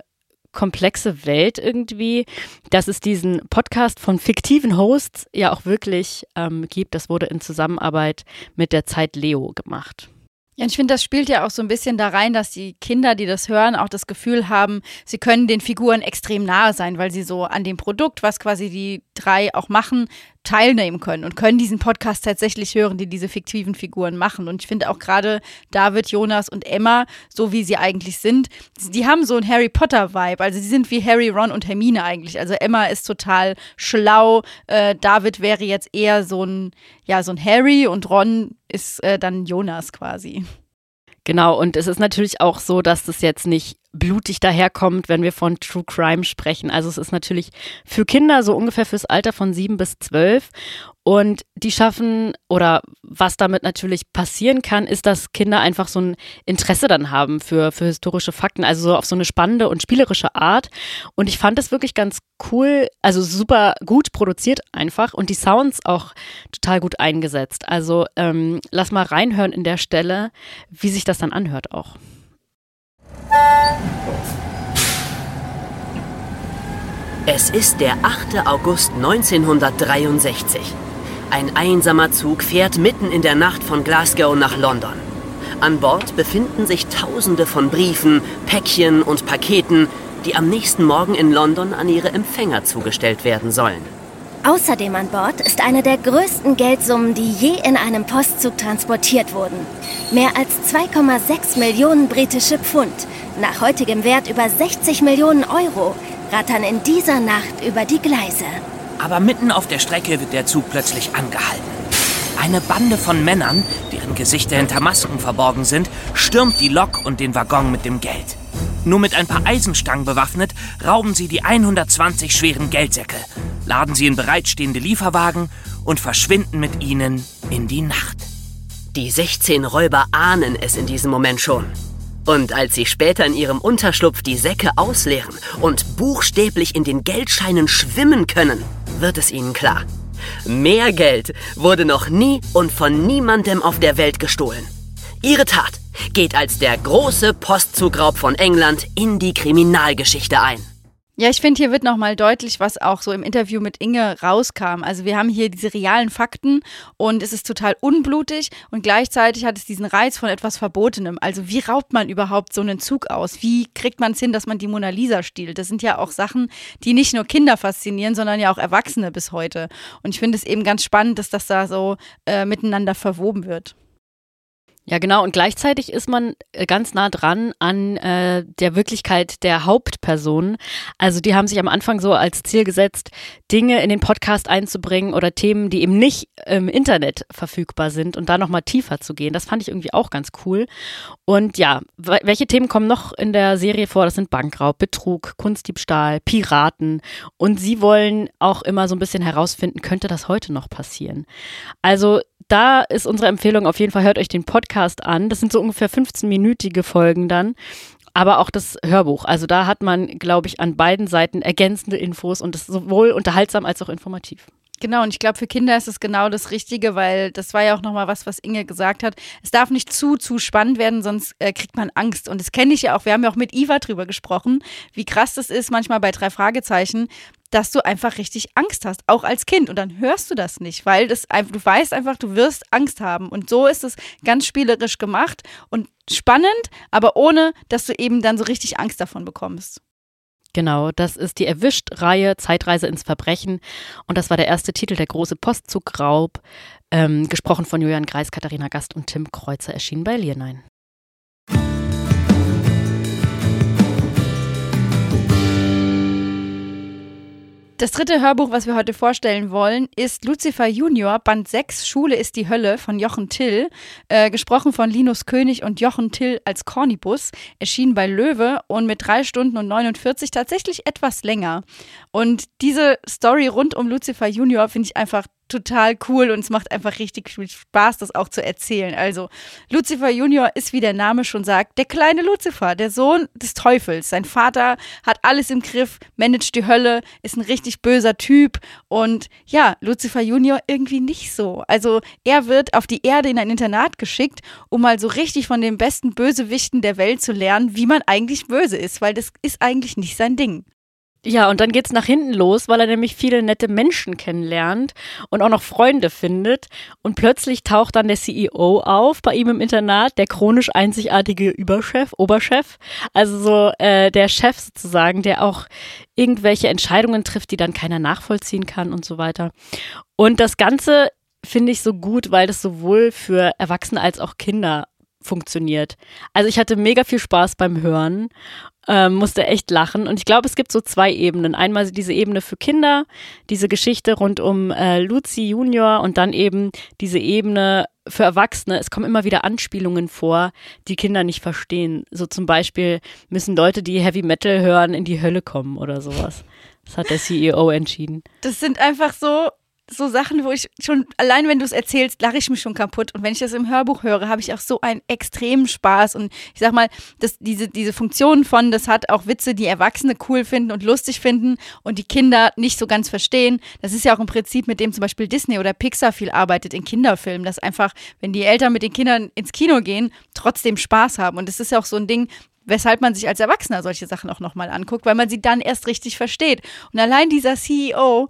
komplexe Welt irgendwie, dass es diesen Podcast von fiktiven Hosts ja auch wirklich ähm, gibt. Das wurde in Zusammenarbeit mit der Zeit Leo gemacht. Ja, ich finde, das spielt ja auch so ein bisschen da rein, dass die Kinder, die das hören, auch das Gefühl haben, sie können den Figuren extrem nahe sein, weil sie so an dem Produkt, was quasi die drei auch machen, teilnehmen können und können diesen Podcast tatsächlich hören, die diese fiktiven Figuren machen. Und ich finde auch gerade David, Jonas und Emma, so wie sie eigentlich sind, die haben so einen Harry Potter-Vibe. Also sie sind wie Harry, Ron und Hermine eigentlich. Also Emma ist total schlau, äh, David wäre jetzt eher so ein, ja, so ein Harry und Ron ist äh, dann Jonas quasi. Genau, und es ist natürlich auch so, dass das jetzt nicht blutig daherkommt, wenn wir von True Crime sprechen. Also es ist natürlich für Kinder so ungefähr fürs Alter von sieben bis zwölf. Und die schaffen, oder was damit natürlich passieren kann, ist, dass Kinder einfach so ein Interesse dann haben für, für historische Fakten, also so auf so eine spannende und spielerische Art. Und ich fand es wirklich ganz cool, also super gut produziert einfach und die Sounds auch total gut eingesetzt. Also ähm, lass mal reinhören in der Stelle, wie sich das dann anhört auch. Es ist der 8. August 1963. Ein einsamer Zug fährt mitten in der Nacht von Glasgow nach London. An Bord befinden sich Tausende von Briefen, Päckchen und Paketen, die am nächsten Morgen in London an ihre Empfänger zugestellt werden sollen. Außerdem an Bord ist eine der größten Geldsummen, die je in einem Postzug transportiert wurden. Mehr als 2,6 Millionen britische Pfund, nach heutigem Wert über 60 Millionen Euro, rattern in dieser Nacht über die Gleise. Aber mitten auf der Strecke wird der Zug plötzlich angehalten. Eine Bande von Männern, deren Gesichter hinter Masken verborgen sind, stürmt die Lok und den Waggon mit dem Geld. Nur mit ein paar Eisenstangen bewaffnet, rauben sie die 120 schweren Geldsäcke, laden sie in bereitstehende Lieferwagen und verschwinden mit ihnen in die Nacht. Die 16 Räuber ahnen es in diesem Moment schon. Und als sie später in ihrem Unterschlupf die Säcke ausleeren und buchstäblich in den Geldscheinen schwimmen können, wird es ihnen klar. Mehr Geld wurde noch nie und von niemandem auf der Welt gestohlen. Ihre Tat geht als der große Postzugraub von England in die Kriminalgeschichte ein. Ja, ich finde, hier wird nochmal deutlich, was auch so im Interview mit Inge rauskam. Also wir haben hier diese realen Fakten und es ist total unblutig und gleichzeitig hat es diesen Reiz von etwas Verbotenem. Also wie raubt man überhaupt so einen Zug aus? Wie kriegt man es hin, dass man die Mona Lisa stiehlt? Das sind ja auch Sachen, die nicht nur Kinder faszinieren, sondern ja auch Erwachsene bis heute. Und ich finde es eben ganz spannend, dass das da so äh, miteinander verwoben wird. Ja, genau. Und gleichzeitig ist man äh, ganz nah dran an äh, der Wirklichkeit der Hauptpersonen. Also die haben sich am Anfang so als Ziel gesetzt, Dinge in den Podcast einzubringen oder Themen, die eben nicht im Internet verfügbar sind und da nochmal tiefer zu gehen. Das fand ich irgendwie auch ganz cool. Und ja, welche Themen kommen noch in der Serie vor? Das sind Bankraub, Betrug, Kunstdiebstahl, Piraten. Und sie wollen auch immer so ein bisschen herausfinden, könnte das heute noch passieren? Also da ist unsere Empfehlung auf jeden Fall, hört euch den Podcast an. Das sind so ungefähr 15-minütige Folgen dann. Aber auch das Hörbuch. Also da hat man, glaube ich, an beiden Seiten ergänzende Infos und ist sowohl unterhaltsam als auch informativ. Genau, und ich glaube, für Kinder ist es genau das Richtige, weil das war ja auch nochmal was, was Inge gesagt hat. Es darf nicht zu, zu spannend werden, sonst äh, kriegt man Angst. Und das kenne ich ja auch. Wir haben ja auch mit Iva drüber gesprochen, wie krass das ist manchmal bei drei Fragezeichen, dass du einfach richtig Angst hast, auch als Kind. Und dann hörst du das nicht, weil das du weißt einfach, du wirst Angst haben. Und so ist es ganz spielerisch gemacht und spannend, aber ohne, dass du eben dann so richtig Angst davon bekommst. Genau, das ist die Erwischt-Reihe Zeitreise ins Verbrechen. Und das war der erste Titel, der große Postzugraub, ähm, gesprochen von Julian Greis, Katharina Gast und Tim Kreuzer, erschienen bei Liernlein. Das dritte Hörbuch, was wir heute vorstellen wollen, ist Lucifer Junior, Band 6, Schule ist die Hölle von Jochen Till, äh, gesprochen von Linus König und Jochen Till als Cornibus, erschienen bei Löwe und mit drei Stunden und 49 tatsächlich etwas länger. Und diese Story rund um Lucifer Junior finde ich einfach total cool und es macht einfach richtig viel Spaß, das auch zu erzählen. Also, Lucifer Junior ist, wie der Name schon sagt, der kleine Lucifer, der Sohn des Teufels. Sein Vater hat alles im Griff, managt die Hölle, ist ein richtig böser Typ und ja, Lucifer Junior irgendwie nicht so. Also, er wird auf die Erde in ein Internat geschickt, um mal so richtig von den besten Bösewichten der Welt zu lernen, wie man eigentlich böse ist, weil das ist eigentlich nicht sein Ding. Ja, und dann geht's nach hinten los, weil er nämlich viele nette Menschen kennenlernt und auch noch Freunde findet. Und plötzlich taucht dann der CEO auf bei ihm im Internat, der chronisch einzigartige Überchef, Oberchef. Also so äh, der Chef sozusagen, der auch irgendwelche Entscheidungen trifft, die dann keiner nachvollziehen kann und so weiter. Und das Ganze finde ich so gut, weil das sowohl für Erwachsene als auch Kinder funktioniert. Also ich hatte mega viel Spaß beim Hören, ähm, musste echt lachen. Und ich glaube, es gibt so zwei Ebenen. Einmal diese Ebene für Kinder, diese Geschichte rund um äh, Luzi Junior und dann eben diese Ebene für Erwachsene. Es kommen immer wieder Anspielungen vor, die Kinder nicht verstehen. So zum Beispiel müssen Leute, die Heavy Metal hören, in die Hölle kommen oder sowas. Das hat der CEO entschieden. Das sind einfach so so Sachen, wo ich schon, allein wenn du es erzählst, lache ich mich schon kaputt. Und wenn ich das im Hörbuch höre, habe ich auch so einen extremen Spaß. Und ich sag mal, das, diese, diese Funktion von, das hat auch Witze, die Erwachsene cool finden und lustig finden und die Kinder nicht so ganz verstehen. Das ist ja auch im Prinzip, mit dem zum Beispiel Disney oder Pixar viel arbeitet in Kinderfilmen, dass einfach, wenn die Eltern mit den Kindern ins Kino gehen, trotzdem Spaß haben. Und das ist ja auch so ein Ding, weshalb man sich als Erwachsener solche Sachen auch nochmal anguckt, weil man sie dann erst richtig versteht. Und allein dieser CEO,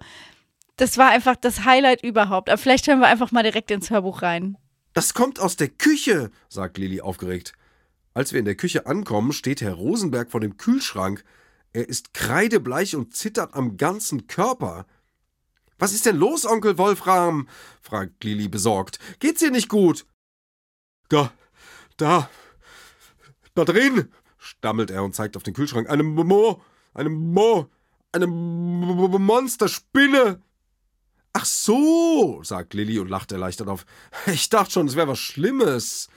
das war einfach das Highlight überhaupt. Aber vielleicht hören wir einfach mal direkt ins Hörbuch rein. Das kommt aus der Küche, sagt Lilly aufgeregt. Als wir in der Küche ankommen, steht Herr Rosenberg vor dem Kühlschrank. Er ist kreidebleich und zittert am ganzen Körper. Was ist denn los, Onkel Wolfram? fragt Lilly besorgt. Geht's dir nicht gut? Da, da, da drin, stammelt er und zeigt auf den Kühlschrank. Eine Mo, eine Mo, eine Monsterspinne. Ach so, sagt Lilly und lacht erleichtert auf. Ich dachte schon, es wäre was Schlimmes.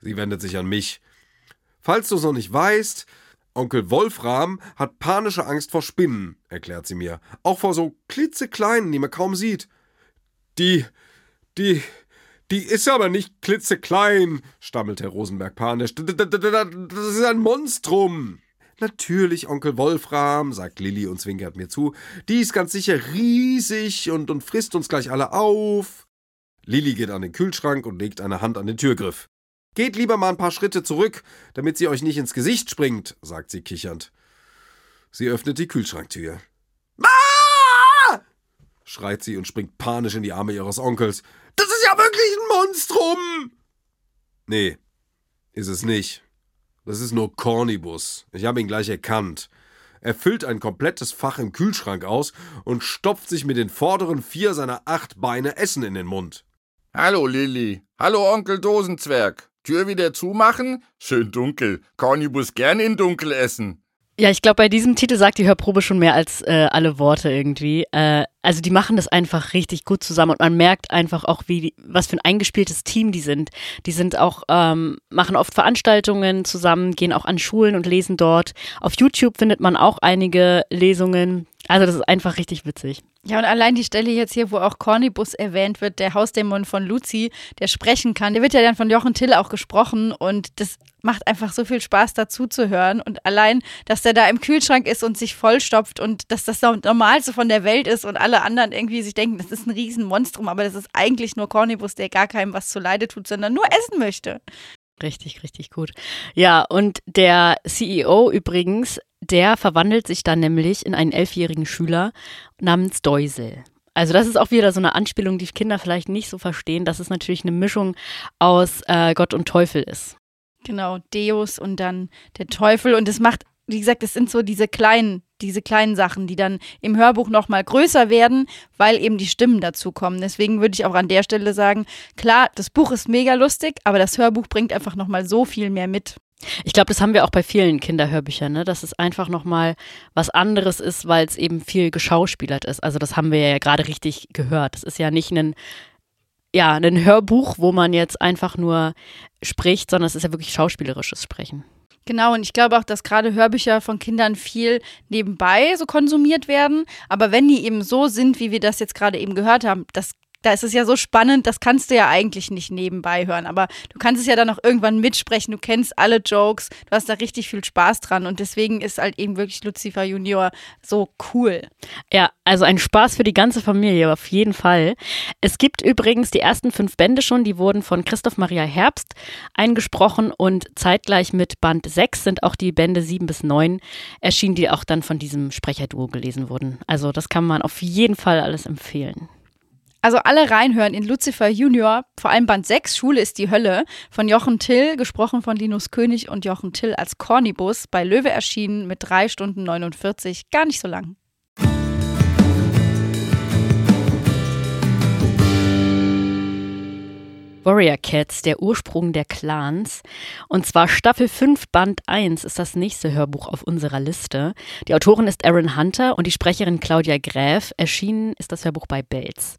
Sie wendet sich an mich. Falls du es noch nicht weißt, Onkel Wolfram hat panische Angst vor Spinnen, erklärt sie mir. Auch vor so klitzekleinen, die man kaum sieht. Die, die, die ist aber nicht klitzeklein, stammelt Herr Rosenberg panisch. Das ist ein Monstrum. Natürlich, Onkel Wolfram, sagt Lilly und zwinkert mir zu. Die ist ganz sicher riesig und, und frisst uns gleich alle auf. Lilly geht an den Kühlschrank und legt eine Hand an den Türgriff. Geht lieber mal ein paar Schritte zurück, damit sie euch nicht ins Gesicht springt, sagt sie kichernd. Sie öffnet die Kühlschranktür. Ah! schreit sie und springt panisch in die Arme ihres Onkels. Das ist ja wirklich ein Monstrum! Nee, ist es nicht. Das ist nur Cornibus. Ich habe ihn gleich erkannt. Er füllt ein komplettes Fach im Kühlschrank aus und stopft sich mit den vorderen vier seiner acht Beine Essen in den Mund. Hallo Lilly. Hallo Onkel Dosenzwerg. Tür wieder zumachen? Schön dunkel. Cornibus gern in dunkel essen. Ja, ich glaube, bei diesem Titel sagt die Hörprobe schon mehr als äh, alle Worte irgendwie. Äh, also die machen das einfach richtig gut zusammen und man merkt einfach auch, wie was für ein eingespieltes Team die sind. Die sind auch ähm, machen oft Veranstaltungen zusammen, gehen auch an Schulen und lesen dort. Auf YouTube findet man auch einige Lesungen. Also das ist einfach richtig witzig. Ja, und allein die Stelle jetzt hier, wo auch Cornibus erwähnt wird, der Hausdämon von Lucy, der sprechen kann, der wird ja dann von Jochen Till auch gesprochen und das macht einfach so viel Spaß dazu zu hören und allein, dass der da im Kühlschrank ist und sich vollstopft und dass das das Normalste von der Welt ist und alle anderen irgendwie sich denken, das ist ein Riesenmonstrum, aber das ist eigentlich nur Cornibus, der gar keinem was zuleide tut, sondern nur essen möchte. Richtig, richtig gut. Ja, und der CEO übrigens, der verwandelt sich dann nämlich in einen elfjährigen Schüler namens Deusel. Also das ist auch wieder so eine Anspielung, die Kinder vielleicht nicht so verstehen, dass es natürlich eine Mischung aus äh, Gott und Teufel ist. Genau, Deus und dann der Teufel. Und es macht, wie gesagt, es sind so diese kleinen, diese kleinen Sachen, die dann im Hörbuch nochmal größer werden, weil eben die Stimmen dazu kommen. Deswegen würde ich auch an der Stelle sagen, klar, das Buch ist mega lustig, aber das Hörbuch bringt einfach nochmal so viel mehr mit. Ich glaube, das haben wir auch bei vielen Kinderhörbüchern, ne? dass es einfach nochmal was anderes ist, weil es eben viel geschauspielert ist. Also das haben wir ja gerade richtig gehört. Das ist ja nicht ein ja, ein Hörbuch, wo man jetzt einfach nur spricht, sondern es ist ja wirklich schauspielerisches Sprechen. Genau, und ich glaube auch, dass gerade Hörbücher von Kindern viel nebenbei so konsumiert werden. Aber wenn die eben so sind, wie wir das jetzt gerade eben gehört haben, das da ist es ja so spannend, das kannst du ja eigentlich nicht nebenbei hören, aber du kannst es ja dann auch irgendwann mitsprechen, du kennst alle Jokes, du hast da richtig viel Spaß dran und deswegen ist halt eben wirklich Lucifer Junior so cool. Ja, also ein Spaß für die ganze Familie, auf jeden Fall. Es gibt übrigens die ersten fünf Bände schon, die wurden von Christoph Maria Herbst eingesprochen und zeitgleich mit Band 6 sind auch die Bände 7 bis 9 erschienen, die auch dann von diesem Sprecherduo gelesen wurden. Also das kann man auf jeden Fall alles empfehlen. Also alle reinhören in Lucifer Junior, vor allem Band 6, Schule ist die Hölle, von Jochen Till, gesprochen von Linus König und Jochen Till als Cornibus, bei Löwe erschienen mit 3 Stunden 49, gar nicht so lang. Warrior Cats, der Ursprung der Clans. Und zwar Staffel 5, Band 1 ist das nächste Hörbuch auf unserer Liste. Die Autorin ist Erin Hunter und die Sprecherin Claudia Gräf. Erschienen ist das Hörbuch bei Belz.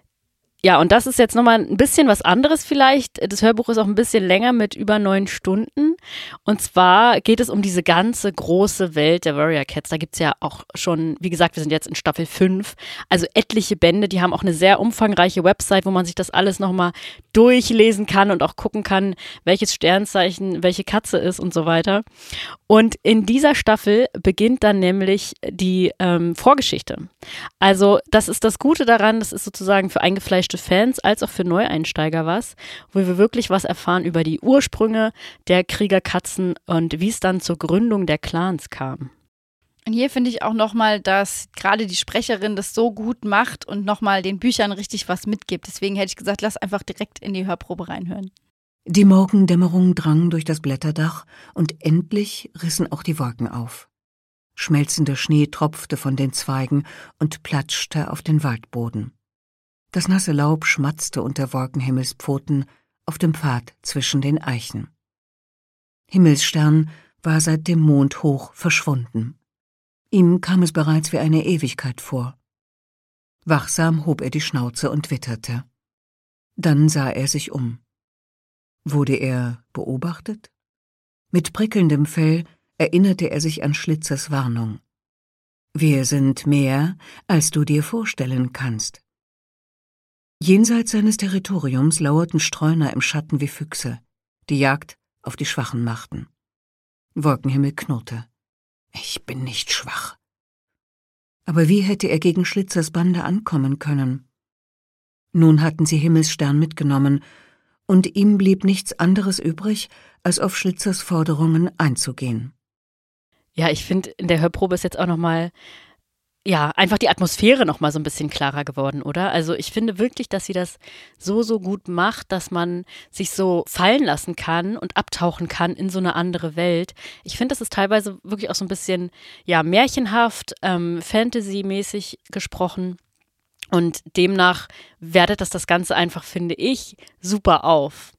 Ja, und das ist jetzt nochmal ein bisschen was anderes vielleicht. Das Hörbuch ist auch ein bisschen länger mit über neun Stunden. Und zwar geht es um diese ganze große Welt der Warrior Cats. Da gibt's ja auch schon, wie gesagt, wir sind jetzt in Staffel 5, also etliche Bände. Die haben auch eine sehr umfangreiche Website, wo man sich das alles nochmal durchlesen kann und auch gucken kann, welches Sternzeichen welche Katze ist und so weiter. Und in dieser Staffel beginnt dann nämlich die ähm, Vorgeschichte. Also das ist das Gute daran, das ist sozusagen für eingefleischte Fans als auch für Neueinsteiger was, wo wir wirklich was erfahren über die Ursprünge der Kriegerkatzen und wie es dann zur Gründung der Clans kam. Und hier finde ich auch nochmal, dass gerade die Sprecherin das so gut macht und nochmal den Büchern richtig was mitgibt. Deswegen hätte ich gesagt, lass einfach direkt in die Hörprobe reinhören. Die Morgendämmerung drang durch das Blätterdach und endlich rissen auch die Wolken auf. Schmelzender Schnee tropfte von den Zweigen und platschte auf den Waldboden. Das nasse Laub schmatzte unter Wolkenhimmelspfoten auf dem Pfad zwischen den Eichen. Himmelsstern war seit dem Mond hoch verschwunden. Ihm kam es bereits wie eine Ewigkeit vor. Wachsam hob er die Schnauze und witterte. Dann sah er sich um. Wurde er beobachtet? Mit prickelndem Fell erinnerte er sich an Schlitzers Warnung. Wir sind mehr, als du dir vorstellen kannst. Jenseits seines Territoriums lauerten Streuner im Schatten wie Füchse, die Jagd auf die Schwachen machten. Wolkenhimmel knurrte. Ich bin nicht schwach. Aber wie hätte er gegen Schlitzers Bande ankommen können? Nun hatten sie Himmelsstern mitgenommen und ihm blieb nichts anderes übrig, als auf Schlitzers Forderungen einzugehen. Ja, ich finde, in der Hörprobe ist jetzt auch nochmal, ja, einfach die Atmosphäre nochmal so ein bisschen klarer geworden, oder? Also ich finde wirklich, dass sie das so, so gut macht, dass man sich so fallen lassen kann und abtauchen kann in so eine andere Welt. Ich finde, das ist teilweise wirklich auch so ein bisschen, ja, märchenhaft, ähm, Fantasy-mäßig gesprochen. Und demnach wertet das das Ganze einfach, finde ich, super auf.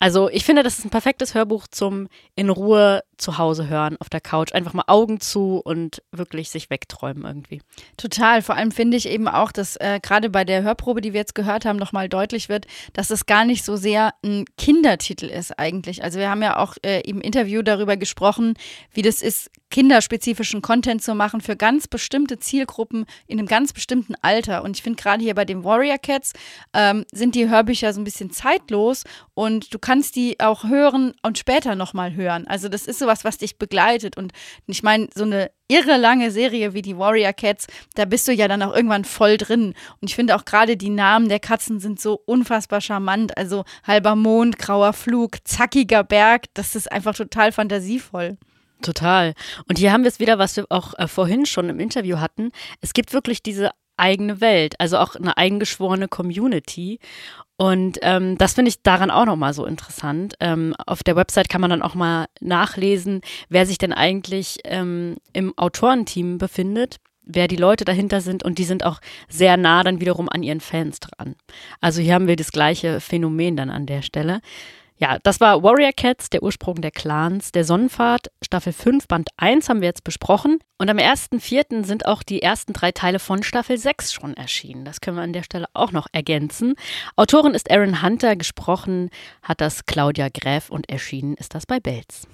Also ich finde, das ist ein perfektes Hörbuch zum in Ruhe zu Hause hören, auf der Couch. Einfach mal Augen zu und wirklich sich wegträumen irgendwie. Total. Vor allem finde ich eben auch, dass äh, gerade bei der Hörprobe, die wir jetzt gehört haben, nochmal deutlich wird, dass es gar nicht so sehr ein Kindertitel ist eigentlich. Also wir haben ja auch äh, im Interview darüber gesprochen, wie das ist, kinderspezifischen Content zu machen für ganz bestimmte Zielgruppen in einem ganz bestimmten Alter. Und ich finde gerade hier bei den Warrior Cats ähm, sind die Hörbücher so ein bisschen zeitlos und du kannst die auch hören und später nochmal hören. Also das ist sowas, was dich begleitet. Und ich meine, so eine irre lange Serie wie die Warrior Cats, da bist du ja dann auch irgendwann voll drin. Und ich finde auch gerade die Namen der Katzen sind so unfassbar charmant. Also halber Mond, grauer Flug, zackiger Berg, das ist einfach total fantasievoll. Total. Und hier haben wir es wieder, was wir auch äh, vorhin schon im Interview hatten. Es gibt wirklich diese eigene Welt, also auch eine eingeschworene Community. Und ähm, das finde ich daran auch nochmal so interessant. Ähm, auf der Website kann man dann auch mal nachlesen, wer sich denn eigentlich ähm, im Autorenteam befindet wer die Leute dahinter sind und die sind auch sehr nah dann wiederum an ihren Fans dran. Also hier haben wir das gleiche Phänomen dann an der Stelle. Ja, das war Warrior Cats, der Ursprung der Clans, der Sonnenfahrt, Staffel 5, Band 1 haben wir jetzt besprochen. Und am 1.4. sind auch die ersten drei Teile von Staffel 6 schon erschienen. Das können wir an der Stelle auch noch ergänzen. Autorin ist Aaron Hunter, gesprochen hat das Claudia Gräf und erschienen ist das bei Belz.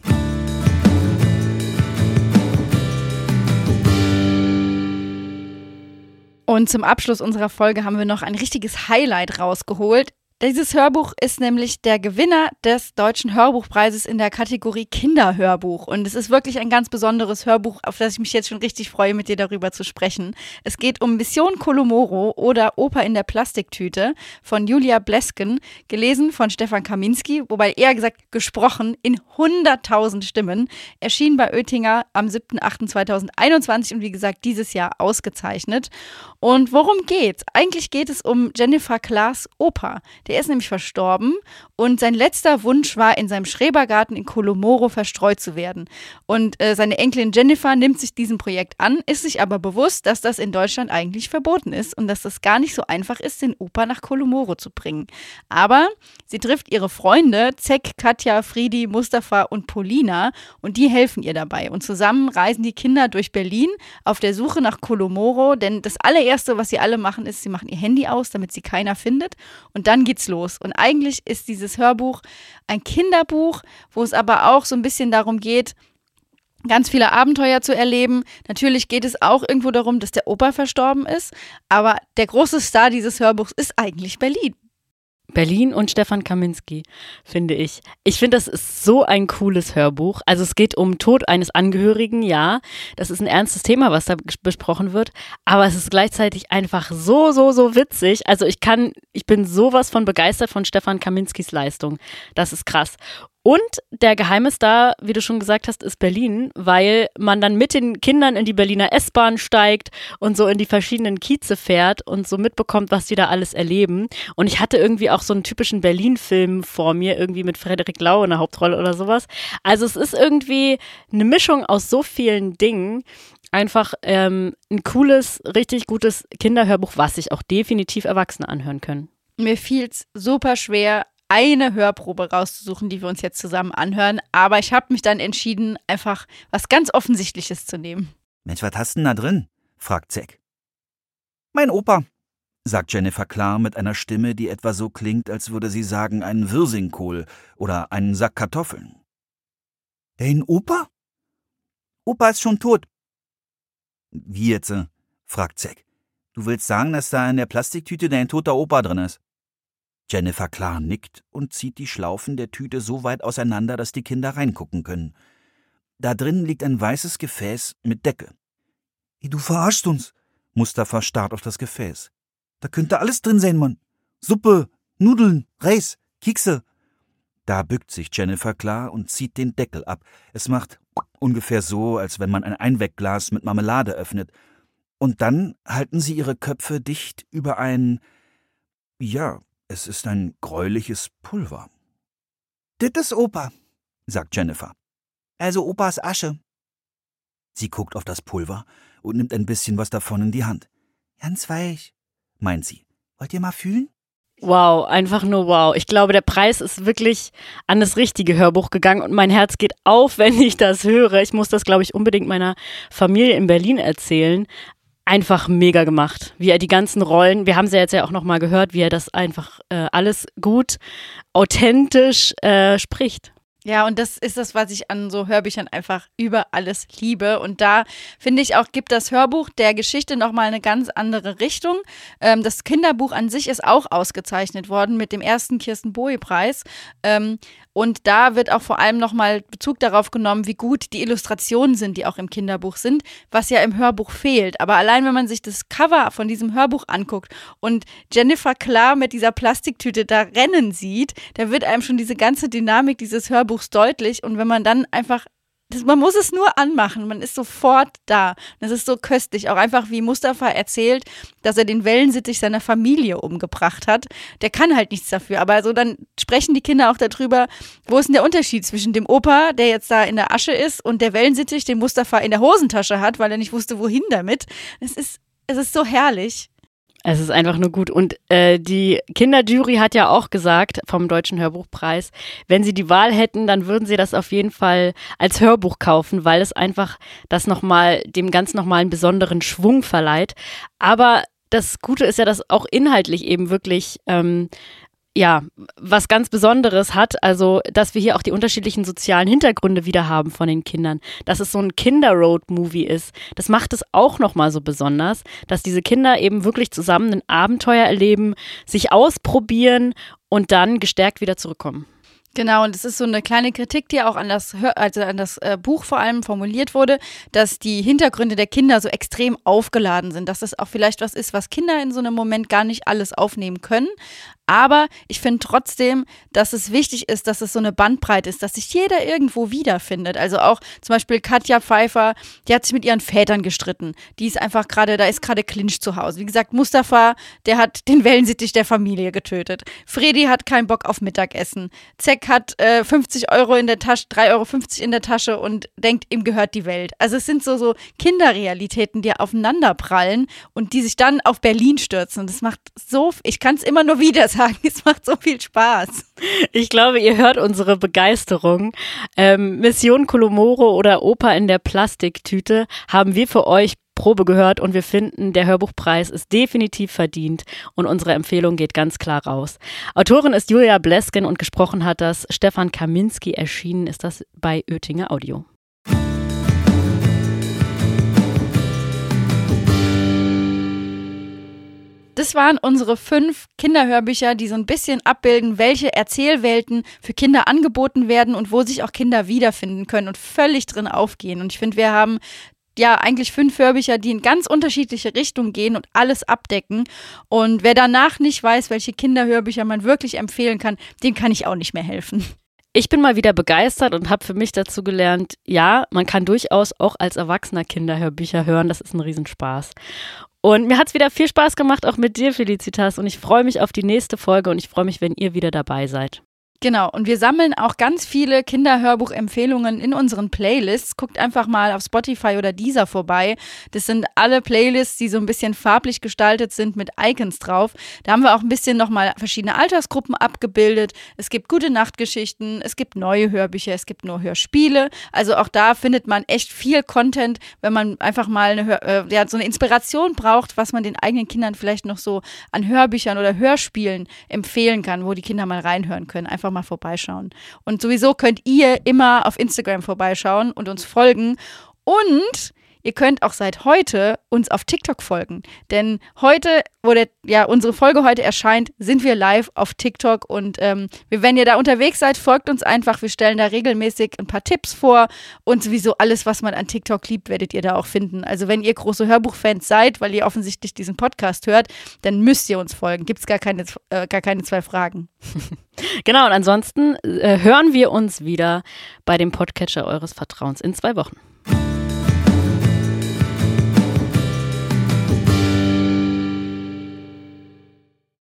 Und zum Abschluss unserer Folge haben wir noch ein richtiges Highlight rausgeholt. Dieses Hörbuch ist nämlich der Gewinner des Deutschen Hörbuchpreises in der Kategorie Kinderhörbuch. Und es ist wirklich ein ganz besonderes Hörbuch, auf das ich mich jetzt schon richtig freue, mit dir darüber zu sprechen. Es geht um Mission Kolomoro oder Oper in der Plastiktüte von Julia Blesken, gelesen von Stefan Kaminski, wobei eher gesagt gesprochen in 100.000 Stimmen. Erschien bei Oettinger am 7.8.2021 und wie gesagt dieses Jahr ausgezeichnet. Und worum geht's? Eigentlich geht es um Jennifer Klaas Oper. Der ist nämlich verstorben und sein letzter Wunsch war, in seinem Schrebergarten in Kolomoro verstreut zu werden. Und äh, seine Enkelin Jennifer nimmt sich diesem Projekt an, ist sich aber bewusst, dass das in Deutschland eigentlich verboten ist und dass das gar nicht so einfach ist, den Opa nach Kolomoro zu bringen. Aber sie trifft ihre Freunde Zek, Katja, Friedi, Mustafa und Polina und die helfen ihr dabei. Und zusammen reisen die Kinder durch Berlin auf der Suche nach Kolomoro, denn das allererste, was sie alle machen, ist, sie machen ihr Handy aus, damit sie keiner findet. Und dann geht's los. Und eigentlich ist dieses Hörbuch ein Kinderbuch, wo es aber auch so ein bisschen darum geht, ganz viele Abenteuer zu erleben. Natürlich geht es auch irgendwo darum, dass der Opa verstorben ist, aber der große Star dieses Hörbuchs ist eigentlich Berlin. Berlin und Stefan Kaminski, finde ich. Ich finde, das ist so ein cooles Hörbuch. Also es geht um Tod eines Angehörigen, ja. Das ist ein ernstes Thema, was da besprochen wird. Aber es ist gleichzeitig einfach so, so, so witzig. Also ich kann, ich bin sowas von begeistert von Stefan Kaminskis Leistung. Das ist krass. Und der geheime Star, wie du schon gesagt hast, ist Berlin, weil man dann mit den Kindern in die Berliner S-Bahn steigt und so in die verschiedenen Kieze fährt und so mitbekommt, was die da alles erleben. Und ich hatte irgendwie auch so einen typischen Berlin-Film vor mir, irgendwie mit Frederik Lau in der Hauptrolle oder sowas. Also es ist irgendwie eine Mischung aus so vielen Dingen. Einfach ähm, ein cooles, richtig gutes Kinderhörbuch, was sich auch definitiv Erwachsene anhören können. Mir fiel es super schwer, eine Hörprobe rauszusuchen, die wir uns jetzt zusammen anhören. Aber ich habe mich dann entschieden, einfach was ganz Offensichtliches zu nehmen. Mensch, was hast du denn da drin? fragt Zack. Mein Opa, sagt Jennifer klar mit einer Stimme, die etwa so klingt, als würde sie sagen einen Wirsingkohl oder einen Sack Kartoffeln. Dein Opa? Opa ist schon tot. Wie jetzt? fragt Zack. Du willst sagen, dass da in der Plastiktüte dein toter Opa drin ist? Jennifer Klar nickt und zieht die Schlaufen der Tüte so weit auseinander, dass die Kinder reingucken können. Da drin liegt ein weißes Gefäß mit Deckel. Du verarschst uns. Mustafa starrt auf das Gefäß. Da könnte alles drin sein, Mann. Suppe, Nudeln, Reis, Kekse. Da bückt sich Jennifer klar und zieht den Deckel ab. Es macht ungefähr so, als wenn man ein Einwegglas mit Marmelade öffnet. Und dann halten sie ihre Köpfe dicht über ein, ja, es ist ein gräuliches Pulver. Das ist Opa, sagt Jennifer. Also Opas Asche. Sie guckt auf das Pulver und nimmt ein bisschen was davon in die Hand. Ganz weich, meint sie. Wollt ihr mal fühlen? Wow, einfach nur wow. Ich glaube, der Preis ist wirklich an das richtige Hörbuch gegangen und mein Herz geht auf, wenn ich das höre. Ich muss das, glaube ich, unbedingt meiner Familie in Berlin erzählen einfach mega gemacht. Wie er die ganzen Rollen, wir haben sie jetzt ja auch nochmal gehört, wie er das einfach äh, alles gut, authentisch äh, spricht. Ja, und das ist das, was ich an so Hörbüchern einfach über alles liebe. Und da finde ich auch, gibt das Hörbuch der Geschichte nochmal eine ganz andere Richtung. Ähm, das Kinderbuch an sich ist auch ausgezeichnet worden mit dem ersten Kirsten Boe-Preis. Ähm, und da wird auch vor allem nochmal Bezug darauf genommen, wie gut die Illustrationen sind, die auch im Kinderbuch sind, was ja im Hörbuch fehlt. Aber allein, wenn man sich das Cover von diesem Hörbuch anguckt und Jennifer Klar mit dieser Plastiktüte da rennen sieht, da wird einem schon diese ganze Dynamik dieses Hörbuchs deutlich. Und wenn man dann einfach das, man muss es nur anmachen, man ist sofort da. Das ist so köstlich. Auch einfach, wie Mustafa erzählt, dass er den Wellensittich seiner Familie umgebracht hat. Der kann halt nichts dafür. Aber so dann sprechen die Kinder auch darüber, wo ist denn der Unterschied zwischen dem Opa, der jetzt da in der Asche ist, und der Wellensittich, den Mustafa in der Hosentasche hat, weil er nicht wusste, wohin damit. Es ist, es ist so herrlich. Es ist einfach nur gut. Und äh, die Kinderjury hat ja auch gesagt vom Deutschen Hörbuchpreis, wenn sie die Wahl hätten, dann würden sie das auf jeden Fall als Hörbuch kaufen, weil es einfach das nochmal, dem ganz nochmal einen besonderen Schwung verleiht. Aber das Gute ist ja, dass auch inhaltlich eben wirklich ähm, ja, was ganz Besonderes hat, also dass wir hier auch die unterschiedlichen sozialen Hintergründe wieder haben von den Kindern, dass es so ein Kinder-Road-Movie ist. Das macht es auch nochmal so besonders, dass diese Kinder eben wirklich zusammen ein Abenteuer erleben, sich ausprobieren und dann gestärkt wieder zurückkommen. Genau, und es ist so eine kleine Kritik, die auch an das, also an das äh, Buch vor allem formuliert wurde, dass die Hintergründe der Kinder so extrem aufgeladen sind, dass das auch vielleicht was ist, was Kinder in so einem Moment gar nicht alles aufnehmen können. Aber ich finde trotzdem, dass es wichtig ist, dass es so eine Bandbreite ist, dass sich jeder irgendwo wiederfindet. Also auch zum Beispiel Katja Pfeiffer, die hat sich mit ihren Vätern gestritten. Die ist einfach gerade, da ist gerade Clinch zu Hause. Wie gesagt, Mustafa, der hat den Wellensittich der Familie getötet. Fredi hat keinen Bock auf Mittagessen. Zeck hat äh, 50 Euro in der Tasche, 3,50 Euro in der Tasche und denkt, ihm gehört die Welt. Also es sind so, so Kinderrealitäten, die aufeinander prallen und die sich dann auf Berlin stürzen. Und das macht so, ich kann es immer nur wieder sagen sagen. Es macht so viel Spaß. Ich glaube, ihr hört unsere Begeisterung. Ähm, Mission Kolomoro oder Oper in der Plastiktüte haben wir für euch Probe gehört und wir finden, der Hörbuchpreis ist definitiv verdient und unsere Empfehlung geht ganz klar raus. Autorin ist Julia Blesken und gesprochen hat das Stefan Kaminski. Erschienen ist das bei Oettinger Audio. Das waren unsere fünf Kinderhörbücher, die so ein bisschen abbilden, welche Erzählwelten für Kinder angeboten werden und wo sich auch Kinder wiederfinden können und völlig drin aufgehen. Und ich finde, wir haben ja eigentlich fünf Hörbücher, die in ganz unterschiedliche Richtungen gehen und alles abdecken. Und wer danach nicht weiß, welche Kinderhörbücher man wirklich empfehlen kann, dem kann ich auch nicht mehr helfen. Ich bin mal wieder begeistert und habe für mich dazu gelernt, ja, man kann durchaus auch als Erwachsener Kinderhörbücher hören. Das ist ein Riesenspaß. Und mir hat es wieder viel Spaß gemacht, auch mit dir, Felicitas. Und ich freue mich auf die nächste Folge und ich freue mich, wenn ihr wieder dabei seid. Genau, und wir sammeln auch ganz viele Kinderhörbuchempfehlungen in unseren Playlists. Guckt einfach mal auf Spotify oder Deezer vorbei. Das sind alle Playlists, die so ein bisschen farblich gestaltet sind mit Icons drauf. Da haben wir auch ein bisschen nochmal verschiedene Altersgruppen abgebildet. Es gibt gute Nachtgeschichten, es gibt neue Hörbücher, es gibt nur Hörspiele. Also auch da findet man echt viel Content, wenn man einfach mal eine äh, ja, so eine Inspiration braucht, was man den eigenen Kindern vielleicht noch so an Hörbüchern oder Hörspielen empfehlen kann, wo die Kinder mal reinhören können. Einfach einfach mal vorbeischauen. Und sowieso könnt ihr immer auf Instagram vorbeischauen und uns folgen. Und Ihr könnt auch seit heute uns auf TikTok folgen. Denn heute, wo der, ja, unsere Folge heute erscheint, sind wir live auf TikTok. Und ähm, wenn ihr da unterwegs seid, folgt uns einfach. Wir stellen da regelmäßig ein paar Tipps vor. Und sowieso alles, was man an TikTok liebt, werdet ihr da auch finden. Also wenn ihr große Hörbuchfans seid, weil ihr offensichtlich diesen Podcast hört, dann müsst ihr uns folgen. Gibt es gar keine, äh, gar keine zwei Fragen. genau, und ansonsten äh, hören wir uns wieder bei dem Podcatcher eures Vertrauens in zwei Wochen.